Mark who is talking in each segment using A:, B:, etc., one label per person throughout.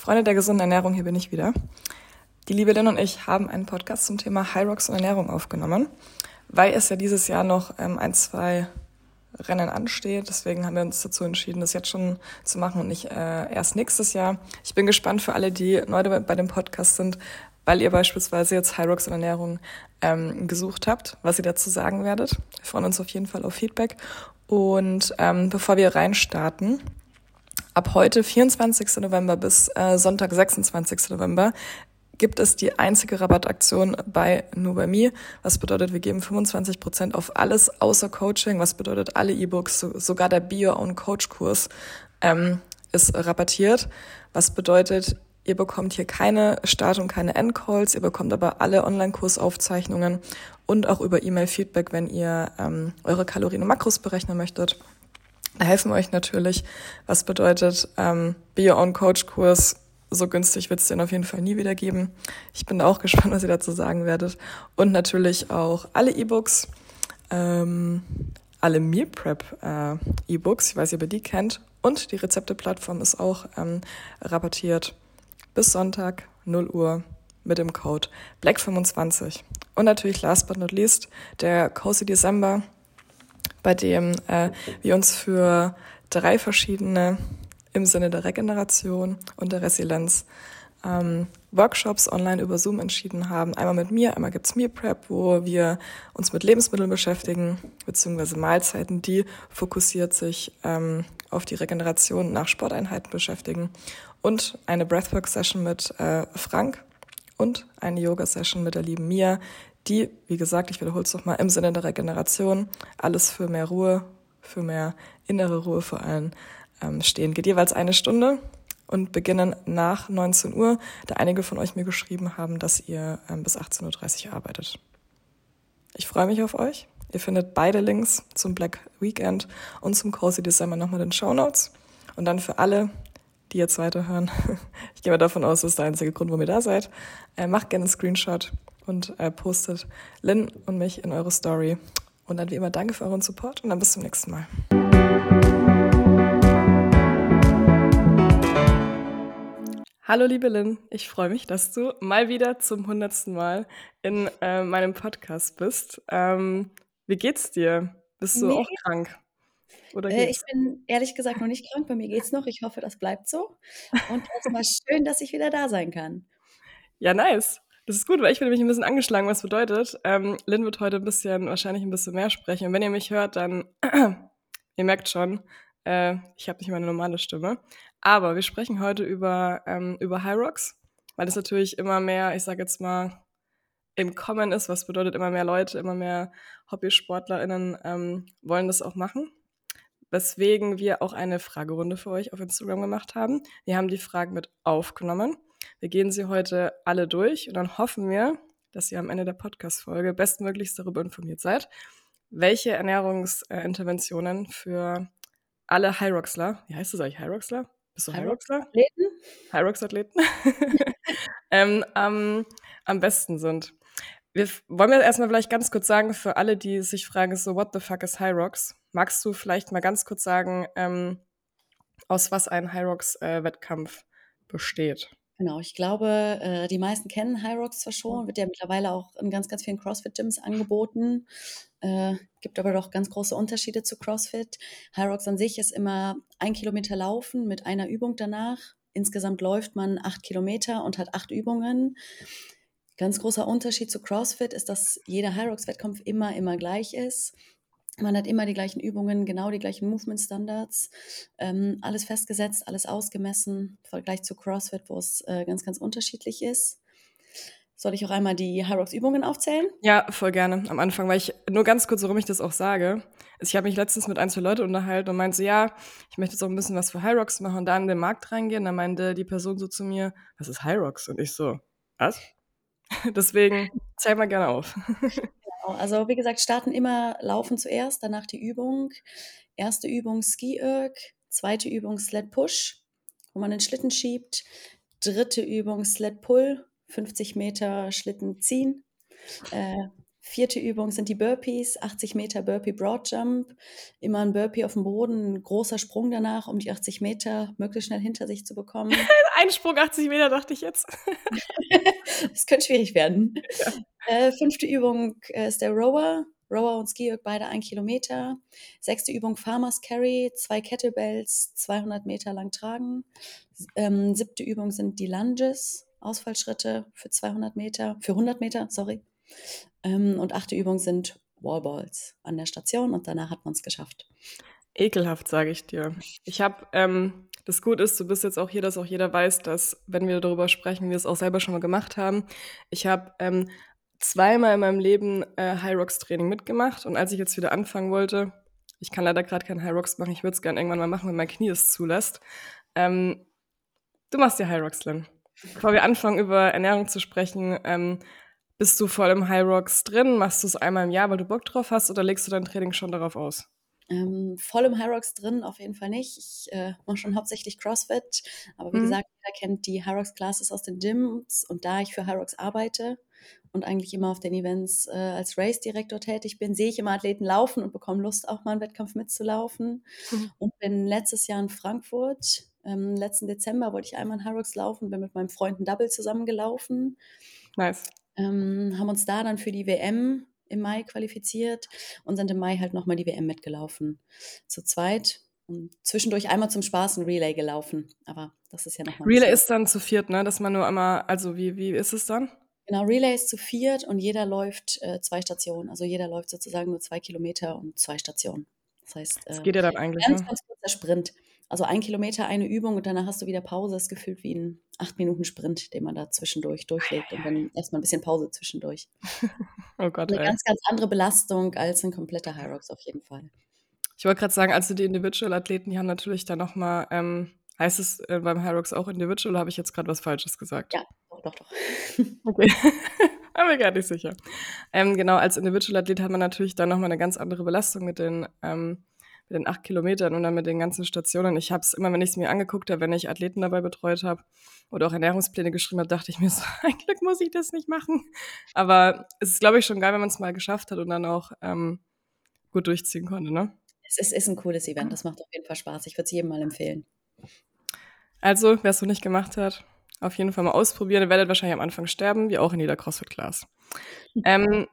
A: Freunde der gesunden Ernährung, hier bin ich wieder. Die liebe Lynn und ich haben einen Podcast zum Thema High Rocks und Ernährung aufgenommen, weil es ja dieses Jahr noch ähm, ein, zwei Rennen ansteht. Deswegen haben wir uns dazu entschieden, das jetzt schon zu machen und nicht äh, erst nächstes Jahr. Ich bin gespannt für alle, die neu bei dem Podcast sind, weil ihr beispielsweise jetzt High Rocks und Ernährung ähm, gesucht habt, was ihr dazu sagen werdet. Wir freuen uns auf jeden Fall auf Feedback. Und ähm, bevor wir reinstarten, ab heute, 24. November bis äh, Sonntag, 26. November, gibt es die einzige Rabattaktion bei Nur was bedeutet, wir geben 25 Prozent auf alles außer Coaching, was bedeutet, alle E-Books, so, sogar der Bio- und Coach-Kurs ähm, ist rabattiert, was bedeutet, ihr bekommt hier keine Start- und keine Endcalls, ihr bekommt aber alle Online-Kursaufzeichnungen und auch über E-Mail-Feedback, wenn ihr ähm, eure Kalorien und Makros berechnen möchtet. Helfen euch natürlich, was bedeutet ähm, Bio- und Coach-Kurs so günstig wird es den auf jeden Fall nie wieder geben. Ich bin auch gespannt, was ihr dazu sagen werdet. Und natürlich auch alle E-Books, ähm, alle Meal Prep äh, E-Books, ich weiß ob ihr die kennt. Und die Rezepte-Plattform ist auch ähm, rabattiert bis Sonntag 0 Uhr mit dem Code Black25. Und natürlich last but not least der Cozy December, bei dem äh, wir uns für drei verschiedene im Sinne der Regeneration und der Resilienz ähm, Workshops online über Zoom entschieden haben. Einmal mit mir, einmal gibt's Meal Prep, wo wir uns mit Lebensmitteln beschäftigen, beziehungsweise Mahlzeiten, die fokussiert sich ähm, auf die Regeneration nach Sporteinheiten beschäftigen. Und eine Breathwork-Session mit äh, Frank und eine Yoga-Session mit der lieben Mia, die, wie gesagt, ich wiederhole es nochmal, im Sinne der Regeneration, alles für mehr Ruhe, für mehr innere Ruhe vor allem ähm, stehen. Geht jeweils eine Stunde und beginnen nach 19 Uhr, da einige von euch mir geschrieben haben, dass ihr ähm, bis 18.30 Uhr arbeitet. Ich freue mich auf euch. Ihr findet beide Links zum Black Weekend und zum Cozy December nochmal in den Show Notes. Und dann für alle, die jetzt weiterhören, ich gehe mal davon aus, das ist der einzige Grund, warum ihr da seid, äh, macht gerne einen Screenshot und äh, postet Lynn und mich in eure Story. Und dann wie immer danke für euren Support und dann bis zum nächsten Mal. Hallo liebe Lynn, ich freue mich, dass du mal wieder zum hundertsten Mal in äh, meinem Podcast bist. Ähm, wie geht's dir? Bist du nee. auch krank?
B: Äh, ich bin ehrlich gesagt noch nicht krank, bei mir geht's noch. Ich hoffe, das bleibt so. Und erstmal schön, dass ich wieder da sein kann.
A: Ja, nice. Das ist gut, weil ich bin nämlich ein bisschen angeschlagen, was bedeutet. Ähm, Lynn wird heute ein bisschen, wahrscheinlich ein bisschen mehr sprechen. Und wenn ihr mich hört, dann, ihr merkt schon, äh, ich habe nicht meine normale Stimme. Aber wir sprechen heute über, ähm, über High Rocks, weil es natürlich immer mehr, ich sage jetzt mal, im Kommen ist, was bedeutet immer mehr Leute, immer mehr HobbysportlerInnen ähm, wollen das auch machen. Weswegen wir auch eine Fragerunde für euch auf Instagram gemacht haben. Wir haben die Fragen mit aufgenommen. Wir gehen sie heute alle durch und dann hoffen wir, dass ihr am Ende der Podcast-Folge bestmöglichst darüber informiert seid, welche Ernährungsinterventionen für alle Hyroxler, wie heißt das eigentlich, Hyroxler? Bist du Hyroxler? Athleten? Hyrox-Athleten? ähm, ähm, am besten sind. Wir wollen wir erstmal vielleicht ganz kurz sagen, für alle, die sich fragen, so, what the fuck is Hyrox? Magst du vielleicht mal ganz kurz sagen, ähm, aus was ein Hyrox-Wettkampf äh, besteht?
B: Genau, ich glaube, äh, die meisten kennen Hyrox zwar schon, wird ja mittlerweile auch in ganz, ganz vielen CrossFit-Gyms angeboten. Äh, gibt aber doch ganz große Unterschiede zu CrossFit. Hyrox an sich ist immer ein Kilometer Laufen mit einer Übung danach. Insgesamt läuft man acht Kilometer und hat acht Übungen. Ganz großer Unterschied zu CrossFit ist, dass jeder Hyrox-Wettkampf immer, immer gleich ist. Man hat immer die gleichen Übungen, genau die gleichen Movement-Standards, ähm, alles festgesetzt, alles ausgemessen, im Vergleich zu CrossFit, wo es äh, ganz, ganz unterschiedlich ist. Soll ich auch einmal die Hyrox-Übungen aufzählen?
A: Ja, voll gerne am Anfang, weil ich nur ganz kurz, warum ich das auch sage. Ich habe mich letztens mit ein, zwei Leuten unterhalten und meinte so, ja, ich möchte jetzt auch ein bisschen was für Hyrox machen und da in den Markt reingehen. Da meinte die Person so zu mir, was ist Hyrox? Und ich so, was? Deswegen, zeig mal gerne auf.
B: Genau, also wie gesagt, starten immer Laufen zuerst, danach die Übung. Erste Übung Ski-Erg, zweite Übung Sled Push, wo man den Schlitten schiebt. Dritte Übung Sled Pull, 50 Meter Schlitten ziehen. Äh, Vierte Übung sind die Burpees, 80 Meter Burpee Broad Jump. Immer ein Burpee auf dem Boden, ein großer Sprung danach, um die 80 Meter möglichst schnell hinter sich zu bekommen.
A: ein Sprung 80 Meter, dachte ich jetzt.
B: das könnte schwierig werden. Ja. Äh, fünfte Übung äh, ist der Rower. Rower und Ski beide ein Kilometer. Sechste Übung Farmers Carry, zwei Kettlebells, 200 Meter lang tragen. Ähm, siebte Übung sind die Lunges, Ausfallschritte für 200 Meter, für 100 Meter, sorry. Ähm, und achte Übung sind Wallballs an der Station und danach hat man es geschafft.
A: Ekelhaft, sage ich dir. Ich habe, ähm, das Gute ist, du bist jetzt auch hier, dass auch jeder weiß, dass, wenn wir darüber sprechen, wir es auch selber schon mal gemacht haben. Ich habe ähm, zweimal in meinem Leben äh, High Rocks Training mitgemacht und als ich jetzt wieder anfangen wollte, ich kann leider gerade kein High Rocks machen, ich würde es gerne irgendwann mal machen, wenn mein Knie es zulässt. Ähm, du machst ja High Rocks, Lynn. Bevor wir anfangen, über Ernährung zu sprechen, ähm, bist du voll im High Rocks drin? Machst du es einmal im Jahr, weil du Bock drauf hast, oder legst du dein Training schon darauf aus?
B: Ähm, voll im High Rocks drin auf jeden Fall nicht. Ich äh, mache schon hauptsächlich CrossFit, aber wie mhm. gesagt, jeder kennt die High Rocks Classes aus den Gyms und da ich für High Rocks arbeite und eigentlich immer auf den Events äh, als Race-Direktor tätig bin, sehe ich immer Athleten laufen und bekomme Lust, auch mal einen Wettkampf mitzulaufen. Mhm. Und bin letztes Jahr in Frankfurt, ähm, letzten Dezember wollte ich einmal in High Rocks laufen, bin mit meinem Freund ein Double zusammengelaufen.
A: Nice
B: ähm, haben uns da dann für die WM im Mai qualifiziert und sind im Mai halt nochmal die WM mitgelaufen. Zu zweit. Und zwischendurch einmal zum Spaß ein Relay gelaufen. Aber das ist ja nochmal.
A: Relay ist dann zu viert, ne? Dass man nur einmal, also wie, wie ist es dann?
B: Genau, Relay ist zu viert und jeder läuft äh, zwei Stationen. Also jeder läuft sozusagen nur zwei Kilometer und zwei Stationen. Das heißt, äh,
A: das geht ja dann eigentlich.
B: Ganz, ne? ganz kurzer Sprint. Also ein Kilometer, eine Übung und danach hast du wieder Pause. Das ist gefühlt wie ein acht Minuten Sprint, den man da zwischendurch durchlegt und dann erstmal ein bisschen Pause zwischendurch.
A: oh Gott.
B: Eine ey. ganz, ganz andere Belastung als ein kompletter High Rocks auf jeden Fall.
A: Ich wollte gerade sagen, also die Individual-Athleten, die haben natürlich dann nochmal, ähm, heißt es äh, beim High Rocks auch Individual oder habe ich jetzt gerade was Falsches gesagt?
B: Ja, doch, doch, doch.
A: okay. Bin mir gar nicht sicher. Ähm, genau, als Individual-Athlet hat man natürlich dann nochmal eine ganz andere Belastung mit den ähm, mit den acht Kilometern und dann mit den ganzen Stationen. Ich habe es immer, wenn ich es mir angeguckt habe, wenn ich Athleten dabei betreut habe oder auch Ernährungspläne geschrieben habe, dachte ich mir so, ein Glück muss ich das nicht machen. Aber es ist, glaube ich, schon geil, wenn man es mal geschafft hat und dann auch ähm, gut durchziehen konnte, ne?
B: Es ist, ist ein cooles Event, das macht auf jeden Fall Spaß. Ich würde es jedem mal empfehlen.
A: Also, wer es noch nicht gemacht hat, auf jeden Fall mal ausprobieren. Ihr werdet wahrscheinlich am Anfang sterben, wie auch in jeder CrossFit-Class. ähm,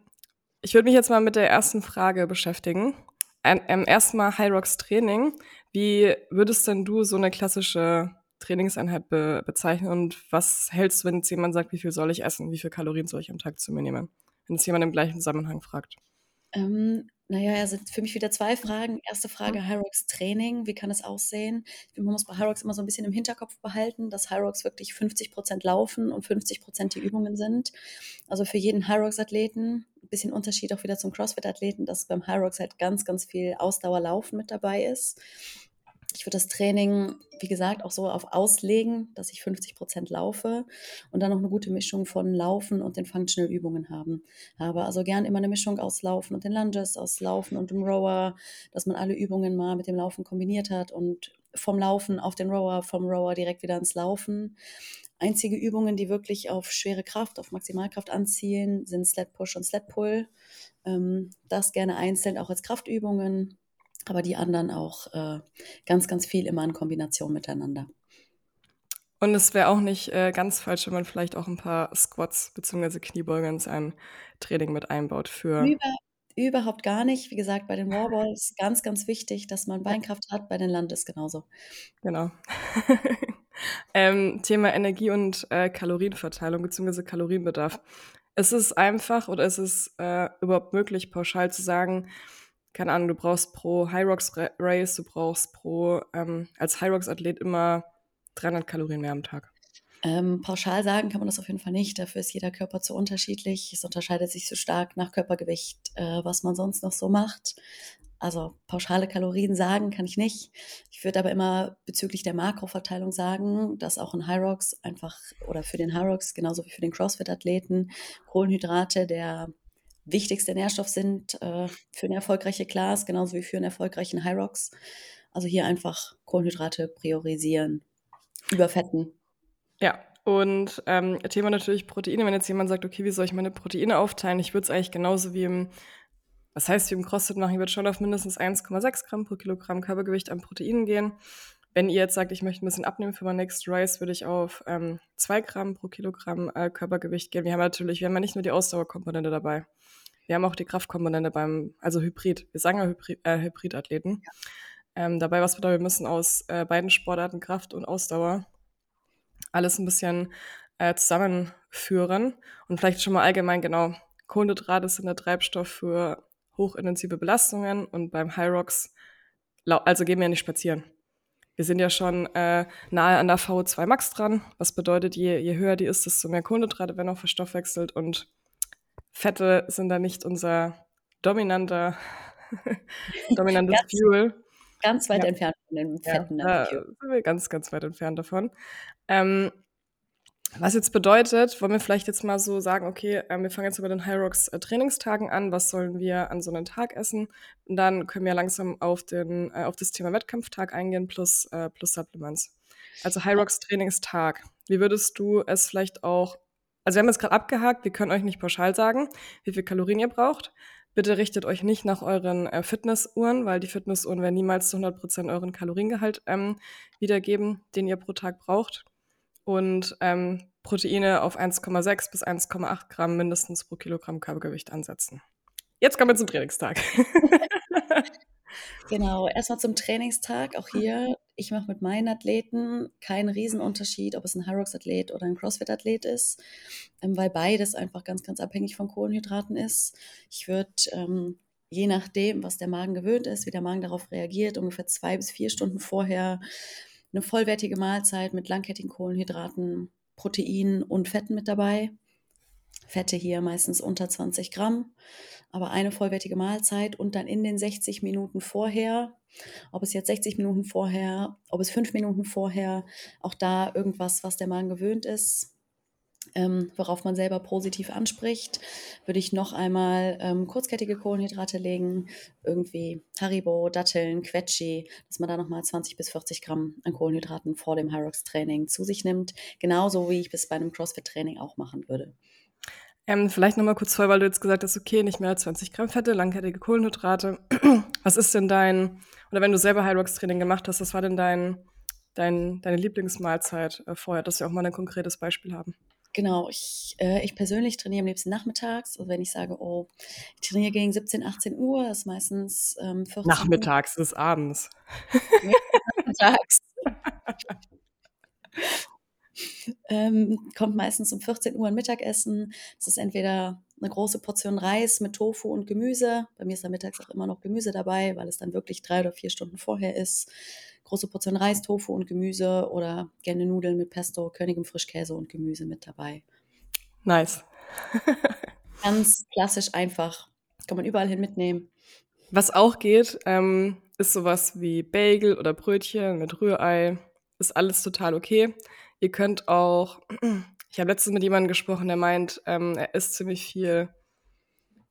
A: ich würde mich jetzt mal mit der ersten Frage beschäftigen ähm, erstmal High Rocks Training. Wie würdest denn du so eine klassische Trainingseinheit be bezeichnen und was hältst du, wenn jetzt jemand sagt, wie viel soll ich essen, wie viel Kalorien soll ich am Tag zu mir nehmen? Wenn es jemand im gleichen Zusammenhang fragt.
B: Ähm, naja, also für mich wieder zwei Fragen. Erste Frage, mhm. Hyrox Training, wie kann es aussehen? Man muss bei Hyrox immer so ein bisschen im Hinterkopf behalten, dass Hyrox wirklich 50 Prozent laufen und 50 Prozent die Übungen sind. Also für jeden Hyrox-Athleten, bisschen Unterschied auch wieder zum CrossFit-Athleten, dass beim Hyrox halt ganz, ganz viel Ausdauerlaufen mit dabei ist. Ich würde das Training, wie gesagt, auch so auf auslegen, dass ich 50 Prozent laufe und dann noch eine gute Mischung von Laufen und den Functional Übungen haben. Habe also gern immer eine Mischung aus Laufen und den Lunges, aus Laufen und dem Rower, dass man alle Übungen mal mit dem Laufen kombiniert hat und vom Laufen auf den Rower, vom Rower direkt wieder ins Laufen. Einzige Übungen, die wirklich auf schwere Kraft, auf Maximalkraft anzielen, sind Sled Push und Sled Pull. Ähm, das gerne einzeln auch als Kraftübungen aber die anderen auch äh, ganz, ganz viel immer in Kombination miteinander.
A: Und es wäre auch nicht äh, ganz falsch, wenn man vielleicht auch ein paar Squats bzw. Kniebeuge in seinem Training mit einbaut für.
B: Über, überhaupt gar nicht. Wie gesagt, bei den Warballs ganz, ganz wichtig, dass man Beinkraft hat, bei den Landes genauso.
A: Genau. ähm, Thema Energie und äh, Kalorienverteilung bzw. Kalorienbedarf. Ist es einfach oder ist es äh, überhaupt möglich, pauschal zu sagen, keine Ahnung, du brauchst pro High Rocks Race, du brauchst pro, ähm, als High Rocks Athlet immer 300 Kalorien mehr am Tag.
B: Ähm, pauschal sagen kann man das auf jeden Fall nicht. Dafür ist jeder Körper zu unterschiedlich. Es unterscheidet sich so stark nach Körpergewicht, äh, was man sonst noch so macht. Also pauschale Kalorien sagen kann ich nicht. Ich würde aber immer bezüglich der Makroverteilung sagen, dass auch in Rocks einfach oder für den Rocks genauso wie für den CrossFit-Athleten Kohlenhydrate der wichtigste Nährstoff sind äh, für eine erfolgreiche Class, genauso wie für einen erfolgreichen Rocks. Also hier einfach Kohlenhydrate priorisieren über Fetten.
A: Ja, Und ähm, Thema natürlich Proteine. Wenn jetzt jemand sagt, okay, wie soll ich meine Proteine aufteilen? Ich würde es eigentlich genauso wie im, was heißt wie im CrossFit machen, ich würde schon auf mindestens 1,6 Gramm pro Kilogramm Körpergewicht an Proteinen gehen. Wenn ihr jetzt sagt, ich möchte ein bisschen abnehmen für mein Next Rise, würde ich auf ähm, 2 Gramm pro Kilogramm äh, Körpergewicht gehen. Wir haben natürlich, wir haben ja nicht nur die Ausdauerkomponente dabei. Wir haben auch die Kraftkomponente beim, also Hybrid. Wir sagen ja Hybrid, äh, Hybridathleten. Ja. Ähm, dabei, was bedeutet, wir müssen aus äh, beiden Sportarten Kraft und Ausdauer alles ein bisschen äh, zusammenführen. Und vielleicht schon mal allgemein genau, Kohlenhydrate sind der Treibstoff für hochintensive Belastungen und beim High Rocks, also gehen wir ja nicht spazieren. Wir sind ja schon äh, nahe an der VO2 Max dran, was bedeutet, je, je höher die ist, desto mehr Kohlenhydrate werden auch verstoffwechselt und Fette sind da nicht unser dominanter, dominantes
B: ganz,
A: Fuel.
B: Ganz weit ja. entfernt von den Fetten.
A: Ja, da sind wir ganz, ganz weit entfernt davon. Ähm, was jetzt bedeutet, wollen wir vielleicht jetzt mal so sagen, okay, äh, wir fangen jetzt über den High Rocks äh, Trainingstagen an, was sollen wir an so einem Tag essen? Und dann können wir langsam auf, den, äh, auf das Thema Wettkampftag eingehen plus, äh, plus Supplements. Also High Rocks Trainingstag. Wie würdest du es vielleicht auch also wir haben jetzt gerade abgehakt, wir können euch nicht pauschal sagen, wie viel Kalorien ihr braucht. Bitte richtet euch nicht nach euren äh, Fitnessuhren, weil die Fitnessuhren werden niemals zu 100% euren Kaloriengehalt ähm, wiedergeben, den ihr pro Tag braucht. Und ähm, Proteine auf 1,6 bis 1,8 Gramm mindestens pro Kilogramm Körpergewicht ansetzen. Jetzt kommen wir zum Trainingstag.
B: Genau, erstmal zum Trainingstag. Auch hier, ich mache mit meinen Athleten keinen Riesenunterschied, ob es ein Hyrox-Athlet oder ein CrossFit-Athlet ist, ähm, weil beides einfach ganz, ganz abhängig von Kohlenhydraten ist. Ich würde ähm, je nachdem, was der Magen gewöhnt ist, wie der Magen darauf reagiert, ungefähr zwei bis vier Stunden vorher eine vollwertige Mahlzeit mit langkettigen Kohlenhydraten, Proteinen und Fetten mit dabei. Fette hier meistens unter 20 Gramm aber eine vollwertige Mahlzeit und dann in den 60 Minuten vorher, ob es jetzt 60 Minuten vorher, ob es fünf Minuten vorher, auch da irgendwas, was der Magen gewöhnt ist, ähm, worauf man selber positiv anspricht, würde ich noch einmal ähm, kurzkettige Kohlenhydrate legen, irgendwie Haribo, Datteln, Quetschi, dass man da nochmal 20 bis 40 Gramm an Kohlenhydraten vor dem Hyrox-Training zu sich nimmt. Genauso wie ich es bei einem CrossFit-Training auch machen würde.
A: Ähm, vielleicht nochmal kurz vor, weil du jetzt gesagt hast, okay, nicht mehr als 20 Gramm Fette, langkettige Kohlenhydrate. Was ist denn dein, oder wenn du selber High Rocks Training gemacht hast, was war denn dein, dein, deine Lieblingsmahlzeit äh, vorher, dass wir auch mal ein konkretes Beispiel haben?
B: Genau, ich, äh, ich persönlich trainiere am liebsten nachmittags. Also wenn ich sage, oh, ich trainiere gegen 17, 18 Uhr, ist meistens ähm, 14
A: Nachmittags, Uhr. ist abends.
B: Nachmittags. ähm, kommt meistens um 14 Uhr ein Mittagessen. Das ist entweder eine große Portion Reis mit Tofu und Gemüse. Bei mir ist da mittags auch immer noch Gemüse dabei, weil es dann wirklich drei oder vier Stunden vorher ist. Große Portion Reis, Tofu und Gemüse oder gerne Nudeln mit Pesto, Königem Frischkäse und Gemüse mit dabei.
A: Nice.
B: Ganz klassisch einfach. Kann man überall hin mitnehmen.
A: Was auch geht, ähm, ist sowas wie Bagel oder Brötchen mit Rührei. Ist alles total okay. Ihr könnt auch, ich habe letztens mit jemandem gesprochen, der meint, ähm, er isst ziemlich viel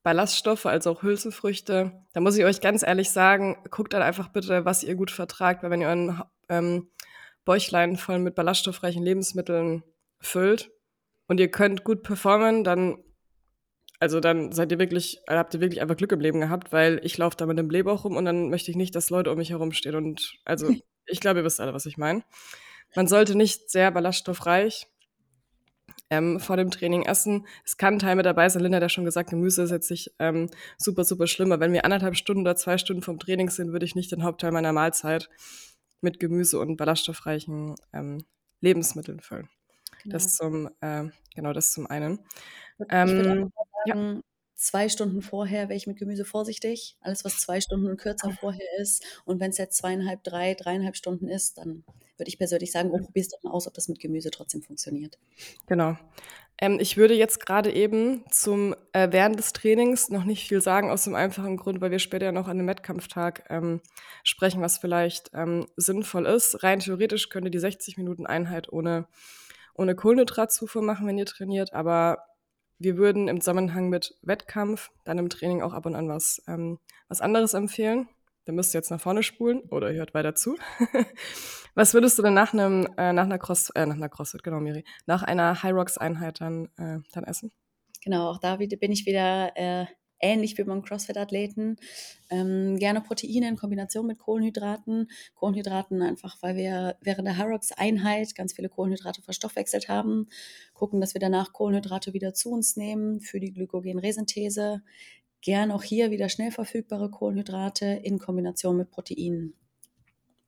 A: Ballaststoffe, also auch Hülsenfrüchte. Da muss ich euch ganz ehrlich sagen, guckt dann einfach bitte, was ihr gut vertragt, weil wenn ihr euren ähm, Bäuchlein voll mit ballaststoffreichen Lebensmitteln füllt und ihr könnt gut performen, dann also dann seid ihr wirklich, habt ihr wirklich einfach Glück im Leben gehabt, weil ich laufe da mit dem Blähbauch rum und dann möchte ich nicht, dass Leute um mich herumstehen. Und also ich glaube, ihr wisst alle, was ich meine. Man sollte nicht sehr ballaststoffreich ähm, vor dem Training essen. Es kann Teil mit dabei sein. Linda hat ja schon gesagt, Gemüse ist jetzt nicht ähm, super, super schlimm. Aber wenn wir anderthalb Stunden oder zwei Stunden vom Training sind, würde ich nicht den Hauptteil meiner Mahlzeit mit Gemüse und ballaststoffreichen ähm, Lebensmitteln füllen. Genau. Das zum, äh, genau, das zum einen.
B: Ich würde ähm, sagen, ja zwei Stunden vorher wäre ich mit Gemüse vorsichtig. Alles, was zwei Stunden und kürzer vorher ist. Und wenn es jetzt zweieinhalb, drei, dreieinhalb Stunden ist, dann würde ich persönlich sagen, oh, probier es doch mal aus, ob das mit Gemüse trotzdem funktioniert.
A: Genau. Ähm, ich würde jetzt gerade eben zum äh, während des Trainings noch nicht viel sagen, aus dem einfachen Grund, weil wir später ja noch an einem Wettkampftag ähm, sprechen, was vielleicht ähm, sinnvoll ist. Rein theoretisch könnt ihr die 60 Minuten Einheit ohne, ohne Kohlenhydratzufuhr machen, wenn ihr trainiert, aber wir würden im Zusammenhang mit Wettkampf dann im Training auch ab und an was, ähm, was anderes empfehlen. dann müsst ihr jetzt nach vorne spulen oder ihr hört weiter zu. Was würdest du denn nach einem, äh, nach einer Cross, äh, nach einer CrossFit, genau, Miri, nach einer High Rocks Einheit dann, äh, dann essen?
B: Genau, auch da bin ich wieder äh, ähnlich wie beim CrossFit-Athleten. Ähm, gerne Proteine in Kombination mit Kohlenhydraten. Kohlenhydraten einfach, weil wir während der Hyrox-Einheit ganz viele Kohlenhydrate verstoffwechselt haben. Gucken, dass wir danach Kohlenhydrate wieder zu uns nehmen für die Glykogenresynthese. Gern auch hier wieder schnell verfügbare Kohlenhydrate in Kombination mit Proteinen.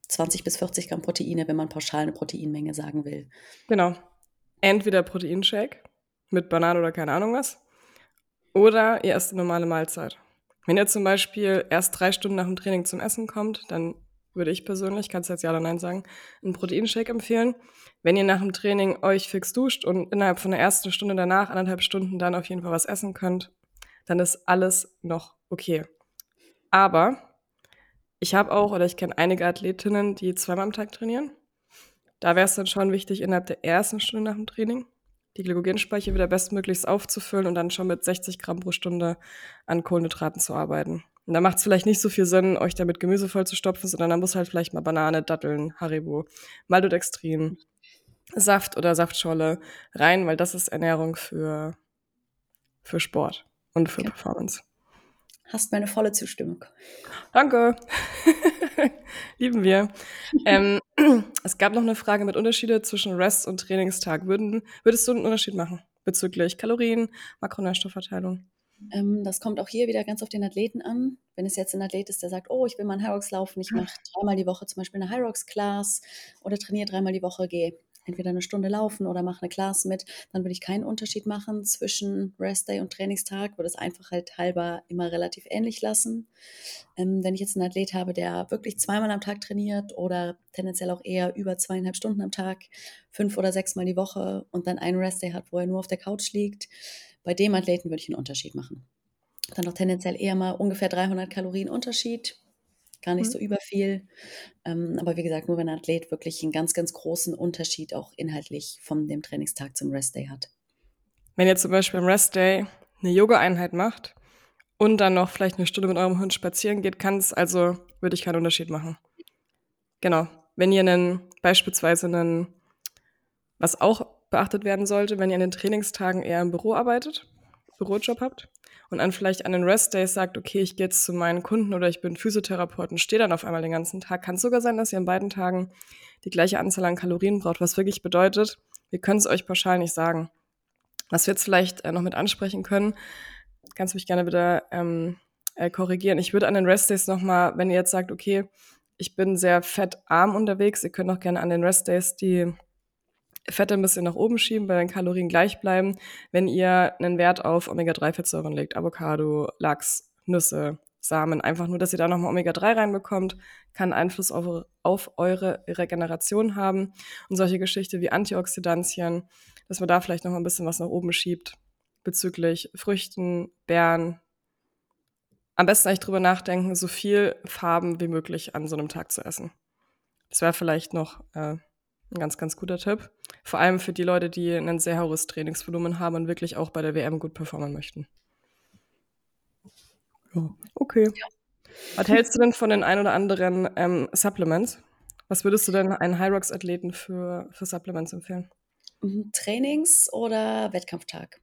B: 20 bis 40 Gramm Proteine, wenn man pauschal eine Proteinmenge sagen will.
A: Genau. Entweder Proteinshake mit Banane oder keine Ahnung was oder ihr esst eine normale Mahlzeit. Wenn ihr zum Beispiel erst drei Stunden nach dem Training zum Essen kommt, dann würde ich persönlich, kannst du jetzt ja oder nein sagen, einen Proteinshake empfehlen. Wenn ihr nach dem Training euch fix duscht und innerhalb von der ersten Stunde danach, anderthalb Stunden, dann auf jeden Fall was essen könnt, dann ist alles noch okay. Aber ich habe auch oder ich kenne einige Athletinnen, die zweimal am Tag trainieren. Da wäre es dann schon wichtig, innerhalb der ersten Stunde nach dem Training die Glykogenspeicher wieder bestmöglichst aufzufüllen und dann schon mit 60 Gramm pro Stunde an Kohlenhydraten zu arbeiten. Und da macht es vielleicht nicht so viel Sinn, euch damit Gemüse voll zu stopfen, sondern da muss halt vielleicht mal Banane, Datteln, Haribo, Maltodextrin, Saft oder Saftscholle rein, weil das ist Ernährung für, für Sport und für ja. Performance.
B: Hast meine volle Zustimmung.
A: Danke. Lieben wir. ähm, es gab noch eine Frage mit Unterschiede zwischen Rest und Trainingstag. Würden, würdest du einen Unterschied machen bezüglich Kalorien, Makronährstoffverteilung?
B: Ähm, das kommt auch hier wieder ganz auf den Athleten an. Wenn es jetzt ein Athlet ist, der sagt, oh, ich will mal einen Hyrox laufen, ich mache dreimal die Woche zum Beispiel eine Hyrox-Class oder trainiere dreimal die Woche, gehe entweder eine Stunde laufen oder mache eine Class mit, dann würde ich keinen Unterschied machen zwischen Restday und Trainingstag, würde es einfach halt halber immer relativ ähnlich lassen. Ähm, wenn ich jetzt einen Athlet habe, der wirklich zweimal am Tag trainiert oder tendenziell auch eher über zweieinhalb Stunden am Tag, fünf oder sechsmal die Woche und dann einen Restday hat, wo er nur auf der Couch liegt, bei dem Athleten würde ich einen Unterschied machen. Dann noch tendenziell eher mal ungefähr 300 Kalorien Unterschied gar nicht mhm. so überviel. Ähm, aber wie gesagt, nur wenn ein Athlet wirklich einen ganz, ganz großen Unterschied auch inhaltlich von dem Trainingstag zum Restday hat.
A: Wenn ihr zum Beispiel am Restday eine Yoga-Einheit macht und dann noch vielleicht eine Stunde mit eurem Hund spazieren geht, kann es also, würde ich keinen Unterschied machen. Genau. Wenn ihr einen, beispielsweise einen, was auch beachtet werden sollte, wenn ihr an den Trainingstagen eher im Büro arbeitet, Bürojob habt, und an vielleicht an den Rest-Days sagt, okay, ich gehe jetzt zu meinen Kunden oder ich bin Physiotherapeut und stehe dann auf einmal den ganzen Tag, kann es sogar sein, dass ihr an beiden Tagen die gleiche Anzahl an Kalorien braucht, was wirklich bedeutet, wir können es euch pauschal nicht sagen. Was wir jetzt vielleicht äh, noch mit ansprechen können, kannst du mich gerne wieder ähm, äh, korrigieren. Ich würde an den Rest-Days nochmal, wenn ihr jetzt sagt, okay, ich bin sehr fettarm unterwegs, ihr könnt auch gerne an den Rest-Days die Fette ein bisschen nach oben schieben, bei den Kalorien gleich bleiben, wenn ihr einen Wert auf Omega-3-Fettsäuren legt, Avocado, Lachs, Nüsse, Samen, einfach nur, dass ihr da nochmal Omega-3 reinbekommt, kann Einfluss auf, auf eure Regeneration haben und solche Geschichten wie Antioxidantien, dass man da vielleicht nochmal ein bisschen was nach oben schiebt bezüglich Früchten, Beeren. Am besten eigentlich drüber nachdenken, so viel Farben wie möglich an so einem Tag zu essen. Das wäre vielleicht noch äh, ein ganz, ganz guter Tipp. Vor allem für die Leute, die ein sehr hohes Trainingsvolumen haben und wirklich auch bei der WM gut performen möchten. Ja, okay. Ja. Was hältst du denn von den ein oder anderen ähm, Supplements? Was würdest du denn einen Hyrox-Athleten für, für Supplements empfehlen?
B: Mhm, Trainings- oder Wettkampftag?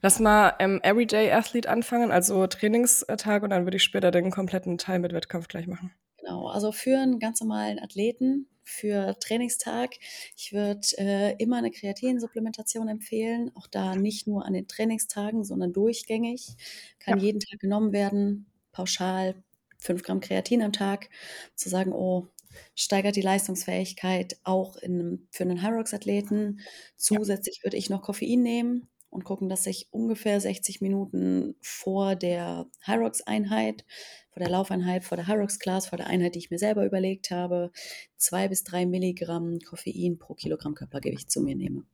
A: Lass mal ähm, Everyday Athlete anfangen, also Trainingstag, und dann würde ich später den kompletten Teil mit Wettkampf gleich machen.
B: Genau, also für einen ganz normalen Athleten für Trainingstag. Ich würde äh, immer eine Kreatinsupplementation empfehlen, auch da nicht nur an den Trainingstagen, sondern durchgängig. Kann ja. jeden Tag genommen werden, pauschal 5 Gramm Kreatin am Tag, zu sagen, oh, steigert die Leistungsfähigkeit auch in, für einen Hyrox-Athleten. Zusätzlich würde ich noch Koffein nehmen, und gucken, dass ich ungefähr 60 Minuten vor der Hyrox-Einheit, vor der Laufeinheit, vor der Hyrox-Class, vor der Einheit, die ich mir selber überlegt habe, zwei bis drei Milligramm Koffein pro Kilogramm Körpergewicht zu mir nehme.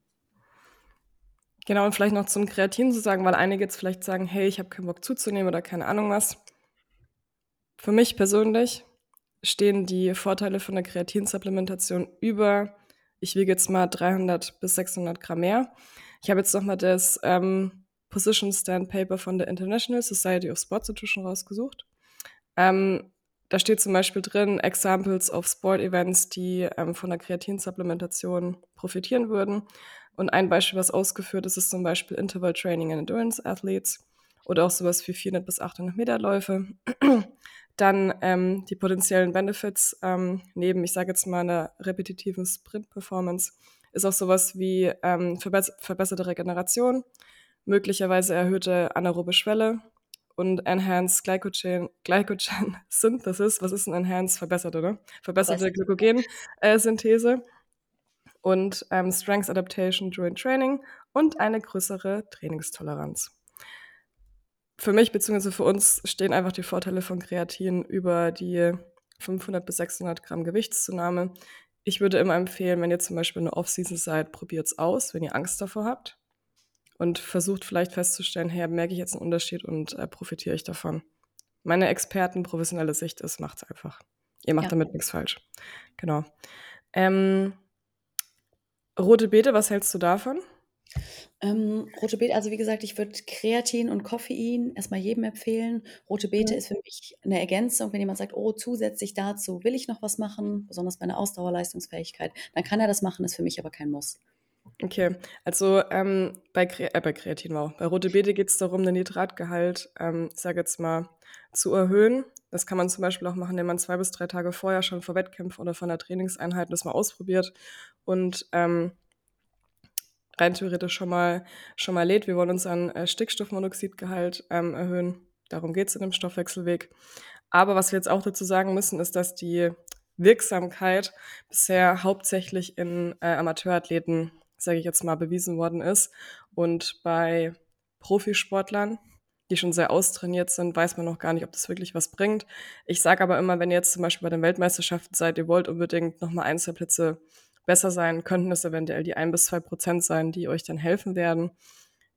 A: Genau, und vielleicht noch zum Kreatin zu sagen, weil einige jetzt vielleicht sagen, hey, ich habe keinen Bock zuzunehmen oder keine Ahnung was. Für mich persönlich stehen die Vorteile von der Kreatinsupplementation über, ich wiege jetzt mal 300 bis 600 Gramm mehr. Ich habe jetzt nochmal das ähm, Position Stand Paper von der International Society of Sports Nutrition rausgesucht. Ähm, da steht zum Beispiel drin, Examples of Sport Events, die ähm, von der Kreatinsupplementation profitieren würden. Und ein Beispiel, was ausgeführt ist, ist zum Beispiel Interval Training and Endurance Athletes oder auch sowas wie 400 bis 800 Meter Läufe. Dann ähm, die potenziellen Benefits ähm, neben, ich sage jetzt mal, einer repetitiven Sprint-Performance ist auch sowas wie ähm, verbess verbesserte Regeneration, möglicherweise erhöhte anaerobe Schwelle und Enhanced Glycogen, Glycogen Synthesis. Was ist ein Enhanced? Verbesserte, ne? Verbesserte Glykogen-Synthese. Äh, und ähm, Strength Adaptation during Training und eine größere Trainingstoleranz. Für mich bzw. für uns stehen einfach die Vorteile von Kreatin über die 500 bis 600 Gramm Gewichtszunahme. Ich würde immer empfehlen, wenn ihr zum Beispiel eine Off-Season seid, probiert es aus, wenn ihr Angst davor habt und versucht vielleicht festzustellen, hey, merke ich jetzt einen Unterschied und äh, profitiere ich davon. Meine Experten, professionelle Sicht ist, macht es einfach. Ihr macht ja. damit nichts falsch. Genau. Ähm, Rote Beete, was hältst du davon?
B: Ähm, rote Beete, also wie gesagt, ich würde Kreatin und Koffein erstmal jedem empfehlen. Rote Beete mhm. ist für mich eine Ergänzung. Wenn jemand sagt, oh, zusätzlich dazu will ich noch was machen, besonders bei einer Ausdauerleistungsfähigkeit, dann kann er das machen, ist für mich aber kein Muss.
A: Okay, also ähm, bei, Kre äh, bei Kreatin, wow. Bei Rote Beete geht es darum, den Nitratgehalt, ähm, ich sage jetzt mal, zu erhöhen. Das kann man zum Beispiel auch machen, indem man zwei bis drei Tage vorher schon vor Wettkämpfen oder von der Trainingseinheit das mal ausprobiert und ähm, rein theoretisch schon mal, schon mal lädt. Wir wollen unseren äh, Stickstoffmonoxidgehalt ähm, erhöhen. Darum geht es in dem Stoffwechselweg. Aber was wir jetzt auch dazu sagen müssen, ist, dass die Wirksamkeit bisher hauptsächlich in äh, Amateurathleten, sage ich jetzt mal, bewiesen worden ist. Und bei Profisportlern, die schon sehr austrainiert sind, weiß man noch gar nicht, ob das wirklich was bringt. Ich sage aber immer, wenn ihr jetzt zum Beispiel bei den Weltmeisterschaften seid, ihr wollt unbedingt nochmal Einzelplätze besser sein, könnten es eventuell die ein bis zwei Prozent sein, die euch dann helfen werden.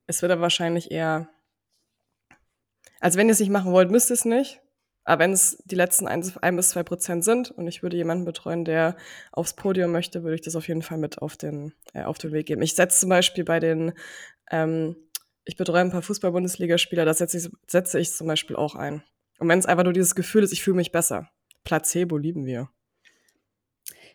A: Es wird aber wahrscheinlich eher, also wenn ihr es nicht machen wollt, müsst ihr es nicht. Aber wenn es die letzten ein, ein bis zwei Prozent sind und ich würde jemanden betreuen, der aufs Podium möchte, würde ich das auf jeden Fall mit auf den, äh, auf den Weg geben. Ich setze zum Beispiel bei den, ähm, ich betreue ein paar Fußball-Bundesligaspieler, da setze ich, setze ich zum Beispiel auch ein. Und wenn es einfach nur dieses Gefühl ist, ich fühle mich besser. Placebo lieben wir.